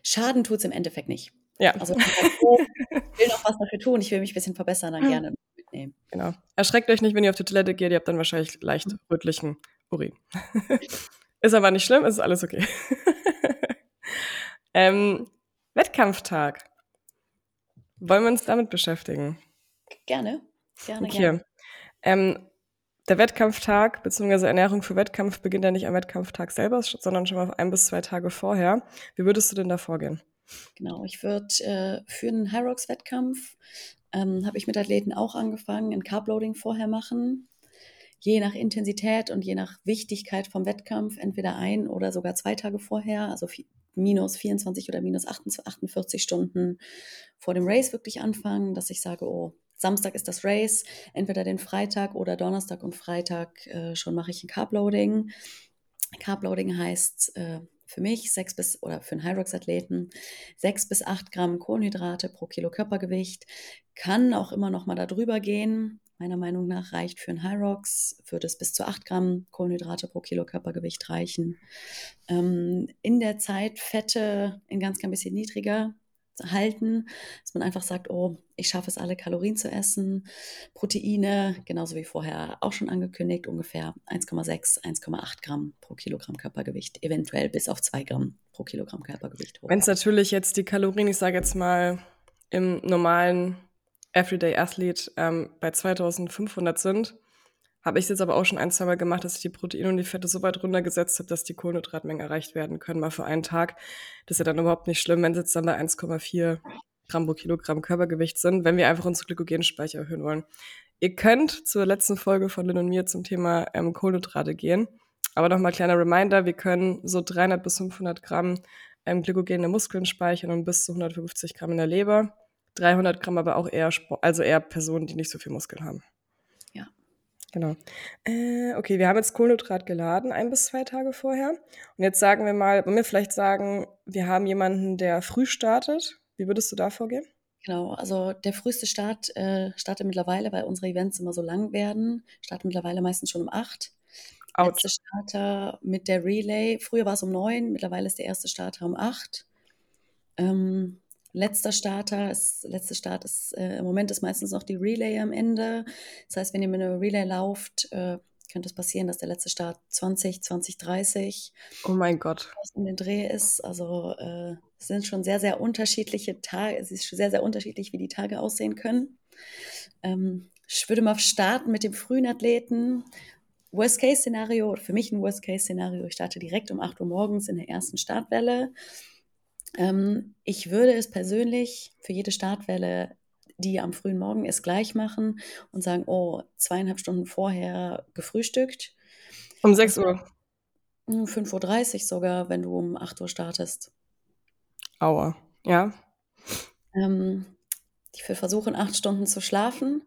B: Schaden tut es im Endeffekt nicht.
A: Ja.
B: Also ich will noch was dafür tun, ich will mich ein bisschen verbessern, dann gerne mitnehmen.
A: Genau. Erschreckt euch nicht, wenn ihr auf die Toilette geht, ihr habt dann wahrscheinlich leicht rötlichen Urin. ist aber nicht schlimm, ist alles okay. ähm, Wettkampftag. Wollen wir uns damit beschäftigen?
B: Gerne. Gerne,
A: okay.
B: gerne.
A: Ähm, der Wettkampftag bzw. Ernährung für Wettkampf beginnt ja nicht am Wettkampftag selber, sondern schon mal ein bis zwei Tage vorher. Wie würdest du denn da vorgehen?
B: Genau, ich würde äh, für einen Hyrox-Wettkampf, ähm, habe ich mit Athleten auch angefangen, ein Carbloading vorher machen. Je nach Intensität und je nach Wichtigkeit vom Wettkampf, entweder ein oder sogar zwei Tage vorher, also minus 24 oder minus 48 Stunden vor dem Race wirklich anfangen, dass ich sage, oh, Samstag ist das Race, entweder den Freitag oder Donnerstag und Freitag äh, schon mache ich ein Carbloading. Carbloading heißt äh, für mich sechs bis oder für einen Hyrox-Athleten sechs bis acht Gramm Kohlenhydrate pro Kilo Körpergewicht. Kann auch immer noch mal darüber gehen. Meiner Meinung nach reicht für einen Hyrox, würde es bis zu acht Gramm Kohlenhydrate pro Kilo Körpergewicht reichen. Ähm, in der Zeit Fette in ganz, ganz bisschen niedriger halten, dass man einfach sagt, oh, ich schaffe es alle Kalorien zu essen, Proteine, genauso wie vorher auch schon angekündigt, ungefähr 1,6, 1,8 Gramm pro Kilogramm Körpergewicht, eventuell bis auf 2 Gramm pro Kilogramm Körpergewicht
A: hoch. Wenn es natürlich jetzt die Kalorien, ich sage jetzt mal, im normalen Everyday Athlete ähm, bei 2500 sind, habe ich jetzt aber auch schon ein, zwei Mal gemacht, dass ich die Proteine und die Fette so weit runtergesetzt habe, dass die Kohlenhydratmengen erreicht werden können, mal für einen Tag. Das ist ja dann überhaupt nicht schlimm, wenn sie jetzt dann bei 1,4 Gramm pro Kilogramm Körpergewicht sind, wenn wir einfach unsere Glykogenspeicher erhöhen wollen. Ihr könnt zur letzten Folge von Lynn und mir zum Thema ähm, Kohlenhydrate gehen. Aber nochmal kleiner Reminder, wir können so 300 bis 500 Gramm ähm, Glykogen in Muskeln speichern und bis zu 150 Gramm in der Leber. 300 Gramm aber auch eher, also eher Personen, die nicht so viel Muskeln haben. Genau. Äh, okay, wir haben jetzt Kohlenhydrat geladen, ein bis zwei Tage vorher. Und jetzt sagen wir mal, wollen wir vielleicht sagen, wir haben jemanden, der früh startet. Wie würdest du da vorgehen?
B: Genau, also der früheste Start äh, startet mittlerweile, weil unsere Events immer so lang werden, startet mittlerweile meistens schon um acht. Letzte Starter mit der Relay. Früher war es um neun, mittlerweile ist der erste Starter um acht. Ähm, letzter Starter ist, letzte Start ist, äh, im Moment ist meistens noch die Relay am Ende. Das heißt, wenn ihr mit einer Relay lauft, äh, könnte es passieren, dass der letzte Start 20, 20, 30
A: Oh mein Gott.
B: um den Dreh ist. Also äh, es sind schon sehr, sehr unterschiedliche Tage. Es ist schon sehr, sehr unterschiedlich, wie die Tage aussehen können. Ähm, ich würde mal starten mit dem frühen Athleten. Worst-Case-Szenario, für mich ein Worst-Case-Szenario, ich starte direkt um 8 Uhr morgens in der ersten Startwelle. Ähm, ich würde es persönlich für jede Startwelle, die am frühen Morgen ist, gleich machen und sagen, oh, zweieinhalb Stunden vorher gefrühstückt.
A: Um 6 Uhr.
B: 5.30 Uhr sogar, wenn du um 8 Uhr startest.
A: Aua, ja.
B: Ähm, ich will versuchen, acht Stunden zu schlafen.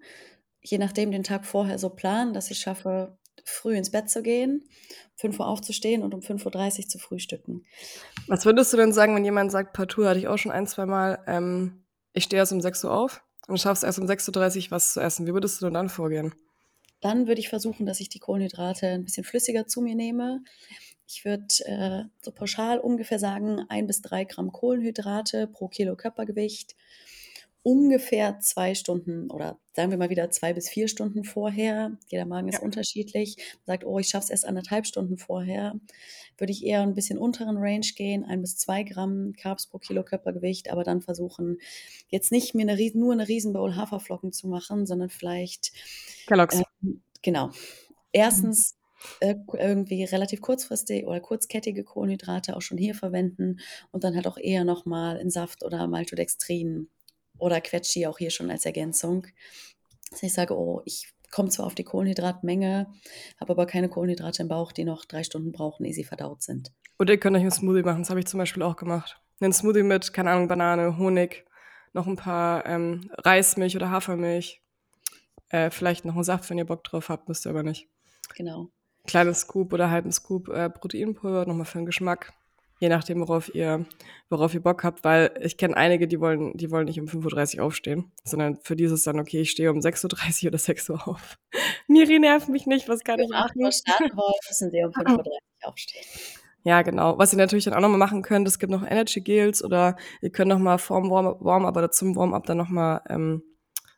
B: Je nachdem den Tag vorher so planen, dass ich schaffe, früh ins Bett zu gehen, 5 Uhr aufzustehen und um 5.30 Uhr zu frühstücken.
A: Was würdest du denn sagen, wenn jemand sagt, partout hatte ich auch schon ein, zwei Mal, ähm, ich stehe erst um 6 Uhr auf und schaffst erst um 6.30 Uhr was zu essen. Wie würdest du denn dann vorgehen?
B: Dann würde ich versuchen, dass ich die Kohlenhydrate ein bisschen flüssiger zu mir nehme. Ich würde äh, so pauschal ungefähr sagen, ein bis drei Gramm Kohlenhydrate pro Kilo Körpergewicht ungefähr zwei Stunden oder sagen wir mal wieder zwei bis vier Stunden vorher. Jeder Magen ist
A: Ja.
B: unterschiedlich. Sagt, oh, ich schaffe es erst anderthalb Stunden vorher. Würde ich eher ein bisschen unteren Range gehen, ein bis zwei Gramm Carbs pro Kilo Körpergewicht, aber dann versuchen, jetzt nicht mir eine, nur eine Riesenbowl Haferflocken zu machen, sondern vielleicht
A: Kellogg's.
B: ähm, genau. Erstens äh, irgendwie relativ kurzfristig oder kurzkettige Kohlenhydrate auch schon hier verwenden und dann halt auch eher nochmal in Saft oder Maltodextrin oder Quetschi auch hier schon als Ergänzung. Dass ich sage, oh, ich komme zwar auf die Kohlenhydratmenge, habe aber keine Kohlenhydrate im Bauch, die noch drei Stunden brauchen, ehe sie verdaut sind.
A: Oder ihr könnt euch einen Smoothie machen, das habe ich zum Beispiel auch gemacht. Einen Smoothie mit, keine Ahnung, Banane, Honig, noch ein paar ähm, Reismilch oder Hafermilch. Äh, vielleicht noch einen Saft, wenn ihr Bock drauf habt, müsst ihr aber nicht.
B: Genau.
A: Kleines Scoop oder halben Scoop äh, Proteinpulver, nochmal für den Geschmack. Je nachdem, worauf ihr, worauf ihr Bock habt, weil ich kenne einige, die wollen, die wollen nicht um 5.30 Uhr aufstehen, sondern für die ist es dann, okay, ich stehe um 6.30 Uhr oder 6 Uhr auf. Miri nervt mich nicht, was kann ich
B: 8
A: machen?
B: Uhr starten wollen, müssen sie um 5.30 Uhr aufstehen.
A: Ja, genau. Was ihr natürlich dann auch nochmal machen könnt, es gibt noch Energy Gels oder ihr könnt nochmal vorm Warm-up Warm oder zum Warm-up dann nochmal ähm,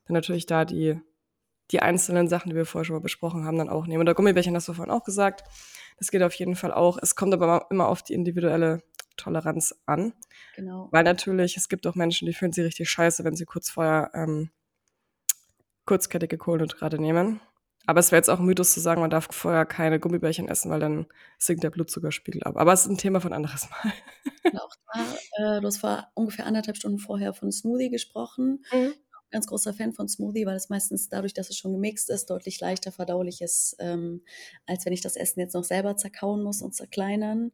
A: dann natürlich da die, die einzelnen Sachen, die wir vorher schon mal besprochen haben, dann auch nehmen. Oder Gummibärchen hast du vorhin auch gesagt. Das geht auf jeden Fall auch. Es kommt aber immer auf die individuelle Toleranz an.
B: Genau.
A: Weil natürlich, es gibt auch Menschen, die fühlen sich richtig scheiße, wenn sie kurz vorher ähm, kurzkettige Kohlenhydrate nehmen. Aber es wäre jetzt auch ein Mythos zu sagen, man darf vorher keine Gummibärchen essen, weil dann sinkt der Blutzuckerspiegel ab. Aber es ist ein Thema von anderes Mal.
B: Und auch da, äh, du hast vor ungefähr anderthalb Stunden vorher von Smoothie gesprochen. Ganz großer Fan von Smoothie, weil es meistens dadurch, dass es schon gemixt ist, deutlich leichter verdaulich ist, ähm, als wenn ich das Essen jetzt noch selber zerkauen muss und zerkleinern.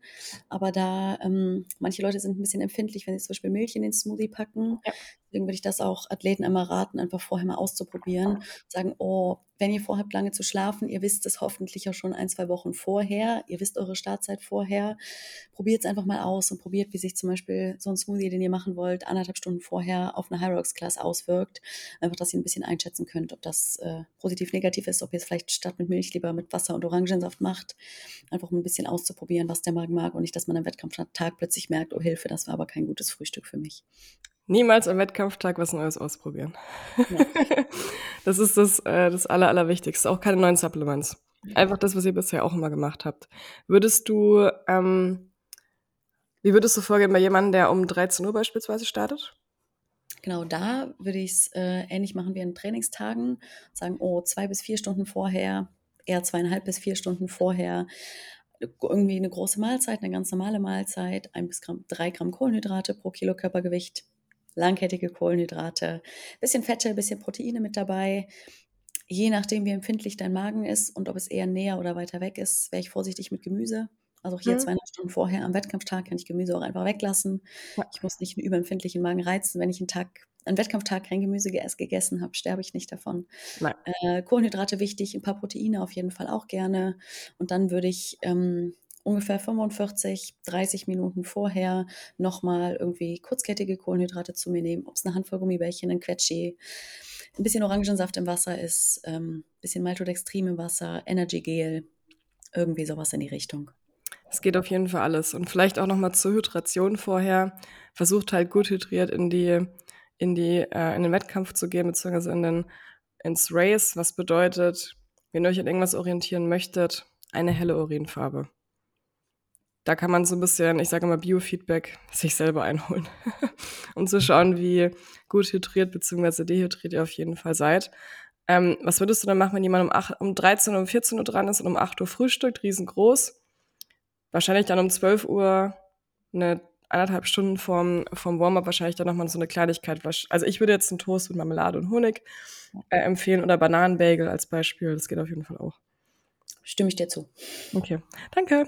B: Aber da ähm, manche Leute sind ein bisschen empfindlich, wenn sie zum Beispiel Milch in den Smoothie packen.
A: Ja.
B: Deswegen würde ich das auch Athleten immer raten, einfach vorher mal auszuprobieren. Sagen, oh, wenn ihr vorhabt, lange zu schlafen, ihr wisst es hoffentlich auch schon ein, zwei Wochen vorher, ihr wisst eure Startzeit vorher, probiert es einfach mal aus und probiert, wie sich zum Beispiel so ein Smoothie, den ihr machen wollt, anderthalb Stunden vorher auf eine High Rocks Class auswirkt. Einfach, dass ihr ein bisschen einschätzen könnt, ob das äh, positiv, negativ ist, ob ihr es vielleicht statt mit Milch lieber mit Wasser und Orangensaft macht. Einfach um ein bisschen auszuprobieren, was der Magen mag und nicht, dass man am Wettkampftag plötzlich merkt, oh Hilfe, das war aber kein gutes Frühstück für mich.
A: Niemals am Wettkampftag was Neues ausprobieren.
B: Ja.
A: das ist das, äh, das Aller, Allerwichtigste. Auch keine neuen Supplements. Einfach das, was ihr bisher auch immer gemacht habt. Würdest du, ähm, wie würdest du vorgehen bei jemandem, der um 13 Uhr beispielsweise startet?
B: Genau, da würde ich es äh, ähnlich machen wie an Trainingstagen. Sagen, oh, zwei bis vier Stunden vorher, eher zweieinhalb bis vier Stunden vorher, irgendwie eine große Mahlzeit, eine ganz normale Mahlzeit, ein bis Gramm, drei Gramm Kohlenhydrate pro Kilo Körpergewicht, langkettige Kohlenhydrate, bisschen Fette, bisschen Proteine mit dabei. Je nachdem, wie empfindlich dein Magen ist und ob es eher näher oder weiter weg ist, wäre ich vorsichtig mit Gemüse. Also auch hier
A: Mhm.
B: zweieinhalb Stunden vorher am Wettkampftag kann ich Gemüse auch einfach weglassen.
A: Ja.
B: Ich muss nicht einen überempfindlichen Magen reizen. Wenn ich einen Tag, einen Wettkampftag kein Gemüse ge- gegessen habe, sterbe ich nicht davon. Äh, Kohlenhydrate wichtig, ein paar Proteine auf jeden Fall auch gerne. Und dann würde ich ähm, ungefähr 45, 30 Minuten vorher nochmal irgendwie kurzkettige Kohlenhydrate zu mir nehmen. Ob es eine Handvoll Gummibärchen, ein Quetschi, ein bisschen Orangensaft im Wasser ist, ein ähm, bisschen Maltodextrin im Wasser, Energy Gel irgendwie sowas in die Richtung.
A: Es geht auf jeden Fall alles. Und vielleicht auch nochmal zur Hydration vorher. Versucht halt gut hydriert in die, in die, äh, in den Wettkampf zu gehen, beziehungsweise in den, ins Race, was bedeutet, wenn ihr euch an irgendwas orientieren möchtet, eine helle Urinfarbe. Da kann man so ein bisschen, ich sage immer Biofeedback, sich selber einholen, um zu schauen, wie gut hydriert bzw. dehydriert ihr auf jeden Fall seid. Ähm, was würdest du dann machen, wenn jemand um, 8, um 13 oder um 14 Uhr dran ist und um 8 Uhr frühstückt, riesengroß? Wahrscheinlich dann um 12 Uhr eine anderthalb Stunden vorm, vorm Warm-up wahrscheinlich dann nochmal so eine Kleinigkeit. Also ich würde jetzt einen Toast mit Marmelade und Honig äh, empfehlen oder Bananenbagel als Beispiel. Das geht auf jeden Fall auch.
B: Stimme ich dir zu.
A: Okay, danke.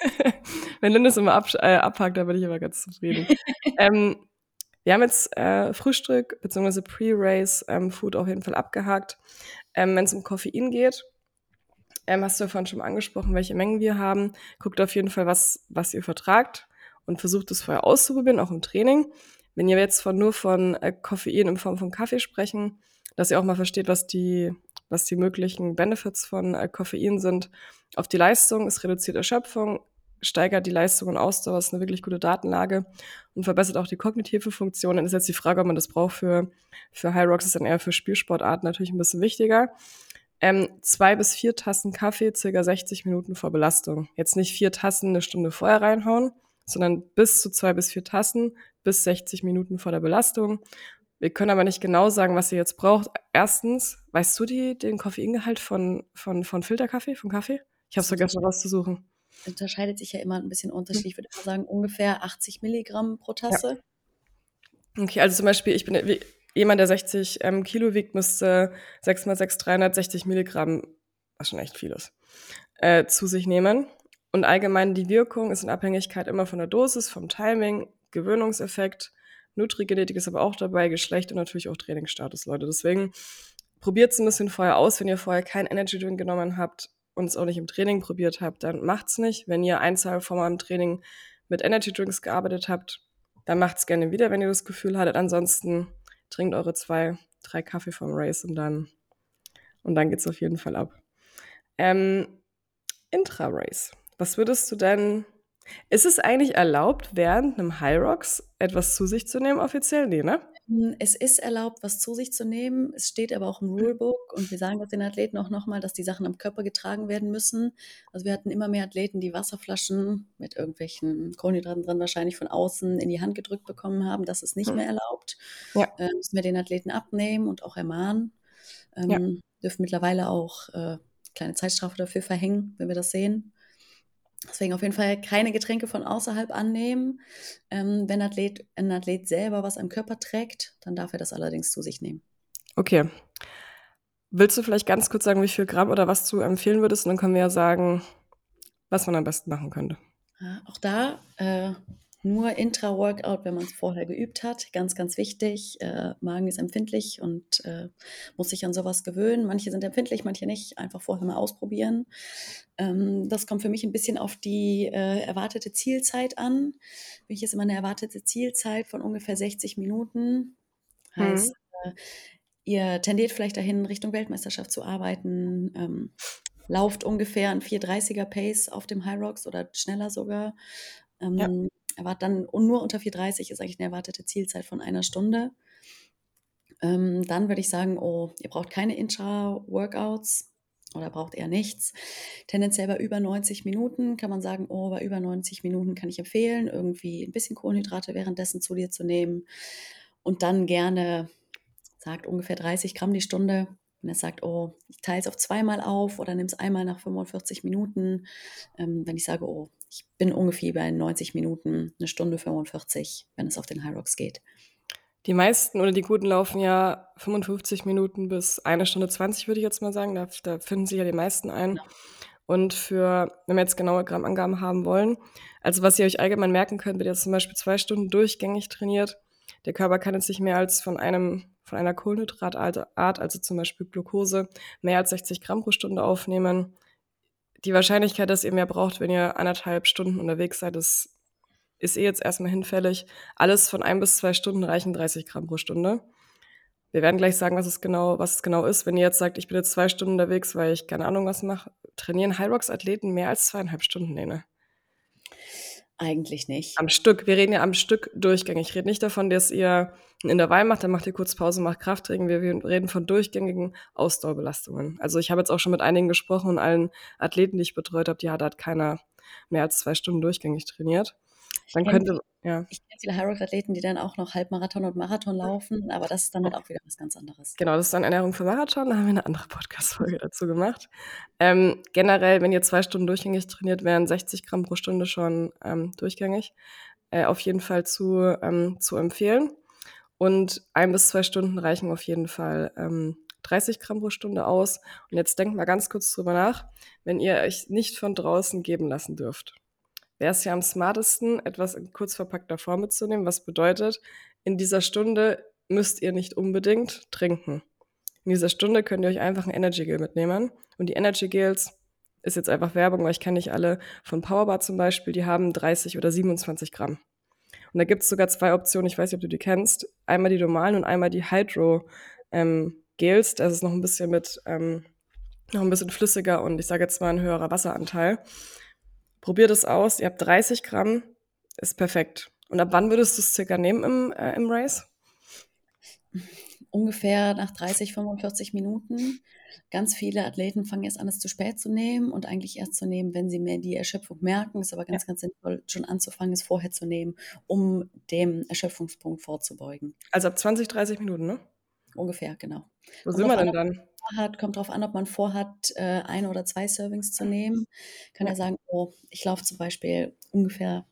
A: Wenn Lynn es immer ab, äh, abhakt, dann bin ich aber ganz zufrieden. ähm, wir haben jetzt äh, Frühstück bzw. Pre-Race ähm, auf jeden Fall abgehakt. Ähm, Wenn es um Koffein geht, ähm, hast du ja vorhin schon angesprochen, welche Mengen wir haben. Guckt auf jeden Fall, was, was ihr vertragt und versucht es vorher auszuprobieren, auch im Training. Wenn ihr jetzt von, nur von äh, Koffein in Form von Kaffee sprechen, dass ihr auch mal versteht, was die, was die möglichen Benefits von äh, Koffein sind auf die Leistung. Es reduziert Erschöpfung, steigert die Leistung und Ausdauer, ist eine wirklich gute Datenlage und verbessert auch die kognitive Funktion. Dann ist jetzt die Frage, ob man das braucht für, für High Rocks, ist dann eher für Spielsportarten natürlich ein bisschen wichtiger. Ähm, zwei bis vier Tassen Kaffee circa 60 Minuten vor Belastung. Jetzt nicht vier Tassen eine Stunde vorher reinhauen, sondern bis zu zwei bis vier Tassen bis 60 Minuten vor der Belastung. Wir können aber nicht genau sagen, was ihr jetzt braucht. Erstens, weißt du die, den Koffeingehalt von, von, von Filterkaffee, von Kaffee? Ich habe es vergessen rauszusuchen.
B: Unterscheidet sich ja immer ein bisschen unterschiedlich. Ich würde mal sagen, ungefähr 80 Milligramm pro Tasse.
A: Ja. Okay, also zum Beispiel, ich bin, jemand, der 60 ähm, Kilo wiegt, müsste 6 mal 6, 360 Milligramm, was schon echt viel ist, äh, zu sich nehmen. Und allgemein die Wirkung ist in Abhängigkeit immer von der Dosis, vom Timing, Gewöhnungseffekt, Nutrigenetik ist aber auch dabei, Geschlecht und natürlich auch Trainingsstatus, Leute. Deswegen probiert es ein bisschen vorher aus. Wenn ihr vorher kein Energy Drink genommen habt und es auch nicht im Training probiert habt, dann macht's nicht. Wenn ihr ein, zwei vor meinem Training mit Energy Drinks gearbeitet habt, dann macht's gerne wieder, wenn ihr das Gefühl hattet. Ansonsten trinkt eure zwei, drei Kaffee vom Race und dann, und dann geht's auf jeden Fall ab. Ähm, Intra-Race. Was würdest du denn, ist es eigentlich erlaubt, während einem High Rocks etwas zu sich zu nehmen offiziell? Nee, ne?
B: Hm, es ist erlaubt, was zu sich zu nehmen. Es steht aber auch im Rulebook und wir sagen das den Athleten auch nochmal, dass die Sachen am Körper getragen werden müssen. Also wir hatten immer mehr Athleten, die Wasserflaschen mit irgendwelchen Kohlenhydraten drin wahrscheinlich von außen in die Hand gedrückt bekommen haben. Das ist nicht hm. mehr erlaubt. Ja. Äh, müssen wir den Athleten abnehmen und auch ermahnen. Ähm, ja. Dürfen mittlerweile auch äh, kleine Zeitstrafe dafür verhängen, wenn wir das sehen. Deswegen auf jeden Fall keine Getränke von außerhalb annehmen. Ähm, wenn Athlet, ein Athlet selber was am Körper trägt, dann darf er das allerdings zu sich nehmen.
A: Okay. Willst du vielleicht ganz kurz sagen, wie viel Gramm oder was du empfehlen würdest? Und dann können wir ja sagen, was man am besten machen könnte.
B: Auch da äh, nur Intra-Workout, wenn man es vorher geübt hat. Ganz, ganz wichtig. Äh, Magen ist empfindlich und äh, muss sich an sowas gewöhnen. Manche sind empfindlich, manche nicht. Einfach vorher mal ausprobieren. Ähm, das kommt für mich ein bisschen auf die äh, erwartete Zielzeit an. Für mich ist immer eine erwartete Zielzeit von ungefähr 60 Minuten. Heißt, mhm. ihr tendiert vielleicht dahin, Richtung Weltmeisterschaft zu arbeiten. Ähm, lauft ungefähr ein 430er Pace auf dem High Rocks oder schneller sogar. Ähm, ja erwartet dann nur unter 4,30 ist eigentlich eine erwartete Zielzeit von einer Stunde. Ähm, dann würde ich sagen, oh, ihr braucht keine Intra-Workouts oder braucht eher nichts. Tendenziell bei über 90 Minuten kann man sagen, oh, bei über 90 Minuten kann ich empfehlen, irgendwie ein bisschen Kohlenhydrate währenddessen zu dir zu nehmen und dann gerne, sagt ungefähr 30 Gramm die Stunde. Wenn er sagt, oh, ich teile es auf zweimal auf oder nimm es einmal nach 45 Minuten. Ähm, wenn ich sage, oh, ich bin ungefähr bei 90 Minuten, eine Stunde 45, wenn es auf den High Rocks geht.
A: Die meisten oder die Guten laufen ja 55 Minuten bis eine Stunde 20, würde ich jetzt mal sagen. Da, da finden sich ja die meisten ein. Genau. Und für, wenn wir jetzt genaue Grammangaben haben wollen, also was ihr euch allgemein merken könnt, wenn ihr zum Beispiel zwei Stunden durchgängig trainiert, der Körper kann jetzt nicht mehr als von einem, von einer Kohlenhydratart, also zum Beispiel Glucose, mehr als 60 Gramm pro Stunde aufnehmen die Wahrscheinlichkeit, dass ihr mehr braucht, wenn ihr anderthalb Stunden unterwegs seid, ist, ist eh jetzt erstmal hinfällig. Alles von ein bis zwei Stunden reichen 30 Gramm pro Stunde. Wir werden gleich sagen, was es genau, was es genau ist. Wenn ihr jetzt sagt, ich bin jetzt zwei Stunden unterwegs, weil ich keine Ahnung was mache, trainieren High Rocks Athleten mehr als zweieinhalb Stunden, Lene?
B: Eigentlich nicht.
A: Am Stück. Wir reden ja am Stück durchgängig. Ich rede nicht davon, dass ihr ein Intervall macht, dann macht ihr kurz Pause, macht Krafttraining. Wir reden von durchgängigen Ausdauerbelastungen. Also ich habe jetzt auch schon mit einigen gesprochen und allen Athleten, die ich betreut habe, die hat halt keiner mehr als zwei Stunden durchgängig trainiert. Dann
B: Ich kenne
A: könnte, ja.
B: ich kenn viele High Rocks Athleten, die dann auch noch Halbmarathon und Marathon laufen, aber das ist dann halt auch wieder was ganz anderes.
A: Genau, das ist dann Ernährung für Marathon. Da haben wir eine andere Podcast-Folge dazu gemacht. Ähm, generell, wenn ihr zwei Stunden durchgängig trainiert, wären 60 Gramm pro Stunde schon ähm, durchgängig. Äh, auf jeden Fall zu, ähm, zu empfehlen. Und ein bis zwei Stunden reichen auf jeden Fall ähm, 30 Gramm pro Stunde aus. Und jetzt denkt mal ganz kurz drüber nach, wenn ihr euch nicht von draußen geben lassen dürft. Wäre es ja am smartesten, etwas in kurz verpackter Form mitzunehmen, was bedeutet, in dieser Stunde müsst ihr nicht unbedingt trinken. In dieser Stunde könnt ihr euch einfach ein Energy Gel mitnehmen. Und die Energy Gels ist jetzt einfach Werbung, weil ich kenne nicht alle von Powerbar zum Beispiel, die haben 30 oder 27 Gramm. Und da gibt es sogar zwei Optionen, ich weiß nicht, ob du die kennst. Einmal die normalen und einmal die Hydro ähm, Gels. Das ist noch ein bisschen mit, ähm, noch ein bisschen flüssiger und ich sage jetzt mal ein höherer Wasseranteil. Probiert es aus, ihr habt 30 Gramm, ist perfekt. Und ab wann würdest du es circa nehmen im, äh, im Race?
B: Ungefähr nach 30, 45 Minuten. Ganz viele Athleten fangen erst an, es zu spät zu nehmen und eigentlich erst zu nehmen, wenn sie mehr die Erschöpfung merken. Ist aber ganz,
A: Ja.
B: ganz sinnvoll, schon anzufangen, es vorher zu nehmen, um dem Erschöpfungspunkt vorzubeugen.
A: Also ab 20, 30 Minuten, ne?
B: Ungefähr, genau.
A: Wo
B: Kommt
A: sind wir denn dann?
B: vorhat, kommt drauf an, ob man vorhat, äh, ein oder zwei Servings zu nehmen. Kann
A: Ja.
B: ja sagen, oh, ich laufe zum Beispiel ungefähr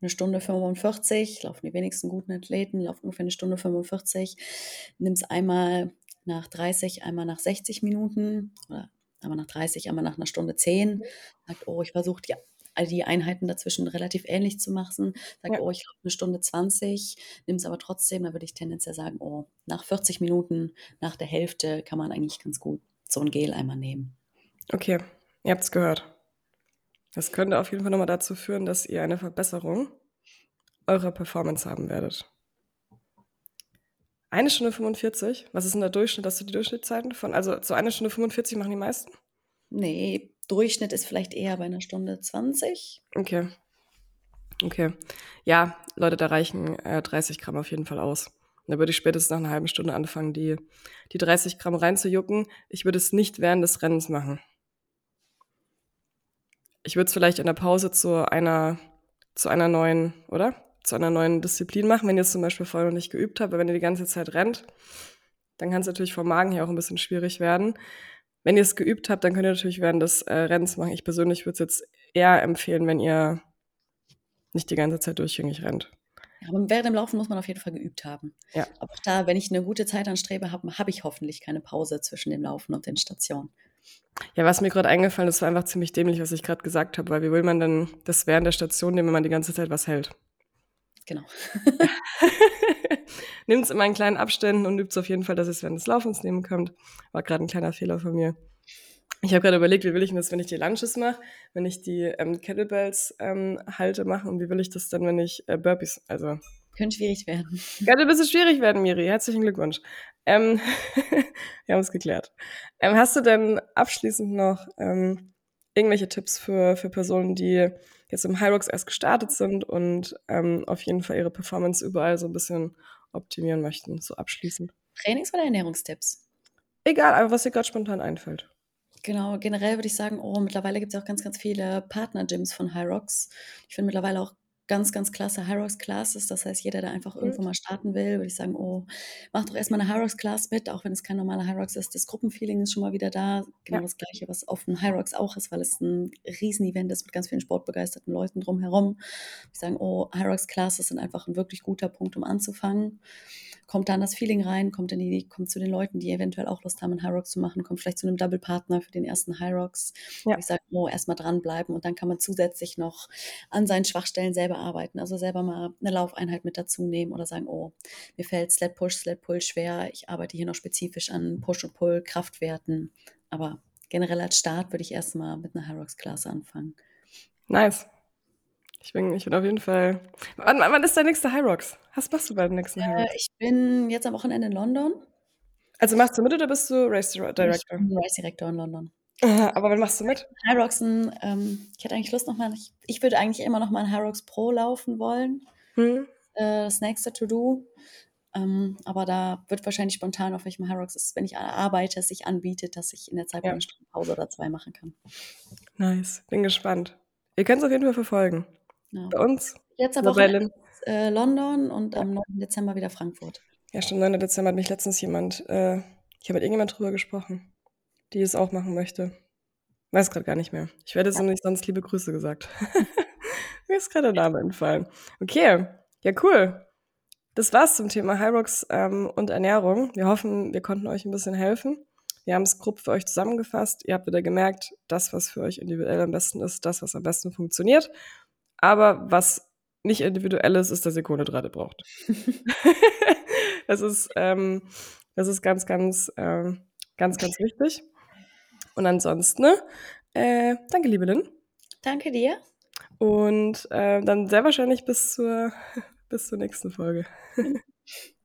B: eine Stunde 45, laufen die wenigsten guten Athleten, laufen ungefähr eine Stunde 45, nimm es einmal nach 30, einmal nach 60 Minuten oder einmal nach 30, einmal nach einer Stunde 10. Sagt, oh, ich versuche die, die Einheiten dazwischen relativ ähnlich zu machen. Sagt,
A: Ja.
B: oh, ich laufe eine Stunde 20, nimm es aber trotzdem, da würde ich tendenziell sagen, oh, nach 40 Minuten, nach der Hälfte kann man eigentlich ganz gut so ein Gel einmal nehmen.
A: Okay, ihr habt es gehört. Das könnte auf jeden Fall nochmal dazu führen, dass ihr eine Verbesserung eurer Performance haben werdet. Eine Stunde 45? Was ist denn der Durchschnitt? Hast du die Durchschnittszeiten von? Also so eine Stunde 45 machen die meisten?
B: Nee, Durchschnitt ist vielleicht eher bei einer Stunde 20.
A: Okay. Okay. Ja, Leute, da reichen äh, 30 Gramm auf jeden Fall aus. Da würde ich spätestens nach einer halben Stunde anfangen, die, die 30 Gramm reinzujucken. Ich würde es nicht während des Rennens machen. Ich würde es vielleicht in der Pause zu einer, zu einer neuen, oder? Zu einer neuen Disziplin machen, wenn ihr es zum Beispiel vorher noch nicht geübt habt, weil wenn ihr die ganze Zeit rennt, dann kann es natürlich vom Magen her auch ein bisschen schwierig werden. Wenn ihr es geübt habt, dann könnt ihr natürlich während des äh, Rennens machen. Ich persönlich würde es jetzt eher empfehlen, wenn ihr nicht die ganze Zeit durchgängig rennt.
B: Ja, aber während dem Laufen muss man auf jeden Fall geübt haben.
A: Ja.
B: Aber auch da, wenn ich eine gute Zeit anstrebe, habe hab ich hoffentlich keine Pause zwischen dem Laufen und den Stationen.
A: Ja, was mir gerade eingefallen ist, war einfach ziemlich dämlich, was ich gerade gesagt habe, weil wie will man denn das während der Station nehmen, wenn man die ganze Zeit was hält?
B: Genau.
A: Nehmt es immer in kleinen Abständen und übt es auf jeden Fall, dass es während des Laufens nehmen könnt. War gerade ein kleiner Fehler von mir. Ich habe gerade überlegt, wie will ich das, wenn ich die Lunches mache, wenn ich die ähm, Kettlebells ähm, halte, mache und wie will ich das dann, wenn ich äh, Burpees, also
B: Könnte schwierig werden.
A: Könnte ein bisschen schwierig werden, Miri. Herzlichen Glückwunsch. Ähm, wir haben es geklärt. Ähm, hast du denn abschließend noch ähm, irgendwelche Tipps für, für Personen, die jetzt im Rocks erst gestartet sind und ähm, auf jeden Fall ihre Performance überall so ein bisschen optimieren möchten, so abschließend?
B: Trainings- oder Ernährungstipps?
A: Egal, aber was dir gerade spontan einfällt.
B: Genau, generell würde ich sagen, oh, mittlerweile gibt es ja auch ganz, ganz viele Partner-Gyms von Rocks. Ich finde mittlerweile auch ganz, ganz klasse High Rocks Classes. Das heißt, jeder, der einfach irgendwo mal starten will, würde ich sagen, oh, mach doch erstmal eine High Rocks Class mit, auch wenn es kein normaler Rocks ist. Das Gruppenfeeling ist schon mal wieder da. Genau
A: Ja.
B: das Gleiche, was auf dem Rocks auch ist, weil es ein Riesenevent ist mit ganz vielen sportbegeisterten Leuten drumherum. Ich sagen, oh, High Rocks Classes sind einfach ein wirklich guter Punkt, um anzufangen. Kommt da in das Feeling rein, kommt, in die, kommt zu den Leuten, die eventuell auch Lust haben, einen High Rocks zu machen, kommt vielleicht zu einem Double Partner für den ersten High Rocks.
A: Ja.
B: Ich sage, oh, erstmal dranbleiben und dann kann man zusätzlich noch an seinen Schwachstellen selber arbeiten. Also selber mal eine Laufeinheit mit dazu nehmen oder sagen, oh, mir fällt Sled Push, Sled Pull schwer. Ich arbeite hier noch spezifisch an Push und Pull, Kraftwerten. Aber generell als Start würde ich erstmal mit einer High Rocks Klasse anfangen.
A: Nice. Ich bin, ich bin auf jeden Fall. Wann, wann ist der nächste High Rocks? Was machst du bei dem nächsten High
B: Äh,
A: Rocks?
B: ich bin jetzt am Wochenende in London.
A: Also machst du mit oder bist du Race Director?
B: Ich bin Race Director in London.
A: Aber wann machst du mit?
B: Hyroxen, ähm, ich hätte eigentlich Lust nochmal, ich, ich würde eigentlich immer noch mal ein Hyrox Pro laufen wollen. Hm. Äh, das nächste To-Do. Ähm, aber da wird wahrscheinlich spontan, auf welchem Hyrox ist, wenn ich arbeite, es sich anbietet, dass ich in der Zeit ja. eine Stunde Pause oder zwei machen kann.
A: Nice, bin gespannt. Ihr könnt es auf jeden Fall verfolgen. Ja. Bei uns.
B: Letzte Woche ist, äh, London und am 9. Dezember wieder Frankfurt.
A: Ja, stimmt, 9. Dezember hat mich letztens jemand, äh, ich habe mit irgendjemand drüber gesprochen, die es auch machen möchte. Weiß gerade gar nicht mehr. Ich werde es ja. nicht sonst liebe Grüße gesagt. Mir ist gerade der Name entfallen. Okay, ja, cool. Das war's zum Thema Hyrox ähm, und Ernährung. Wir hoffen, wir konnten euch ein bisschen helfen. Wir haben es grob für euch zusammengefasst. Ihr habt wieder gemerkt, das, was für euch individuell am besten ist, das, was am besten funktioniert. Aber was nicht individuell ist, ist, dass ihr Kohlenhydrate braucht. das, ist, ähm, das ist ganz, ganz, äh, ganz, ganz wichtig. Und ansonsten, ne, äh, danke, liebe Lynn.
B: Danke dir.
A: Und äh, dann sehr wahrscheinlich bis zur, bis zur nächsten Folge.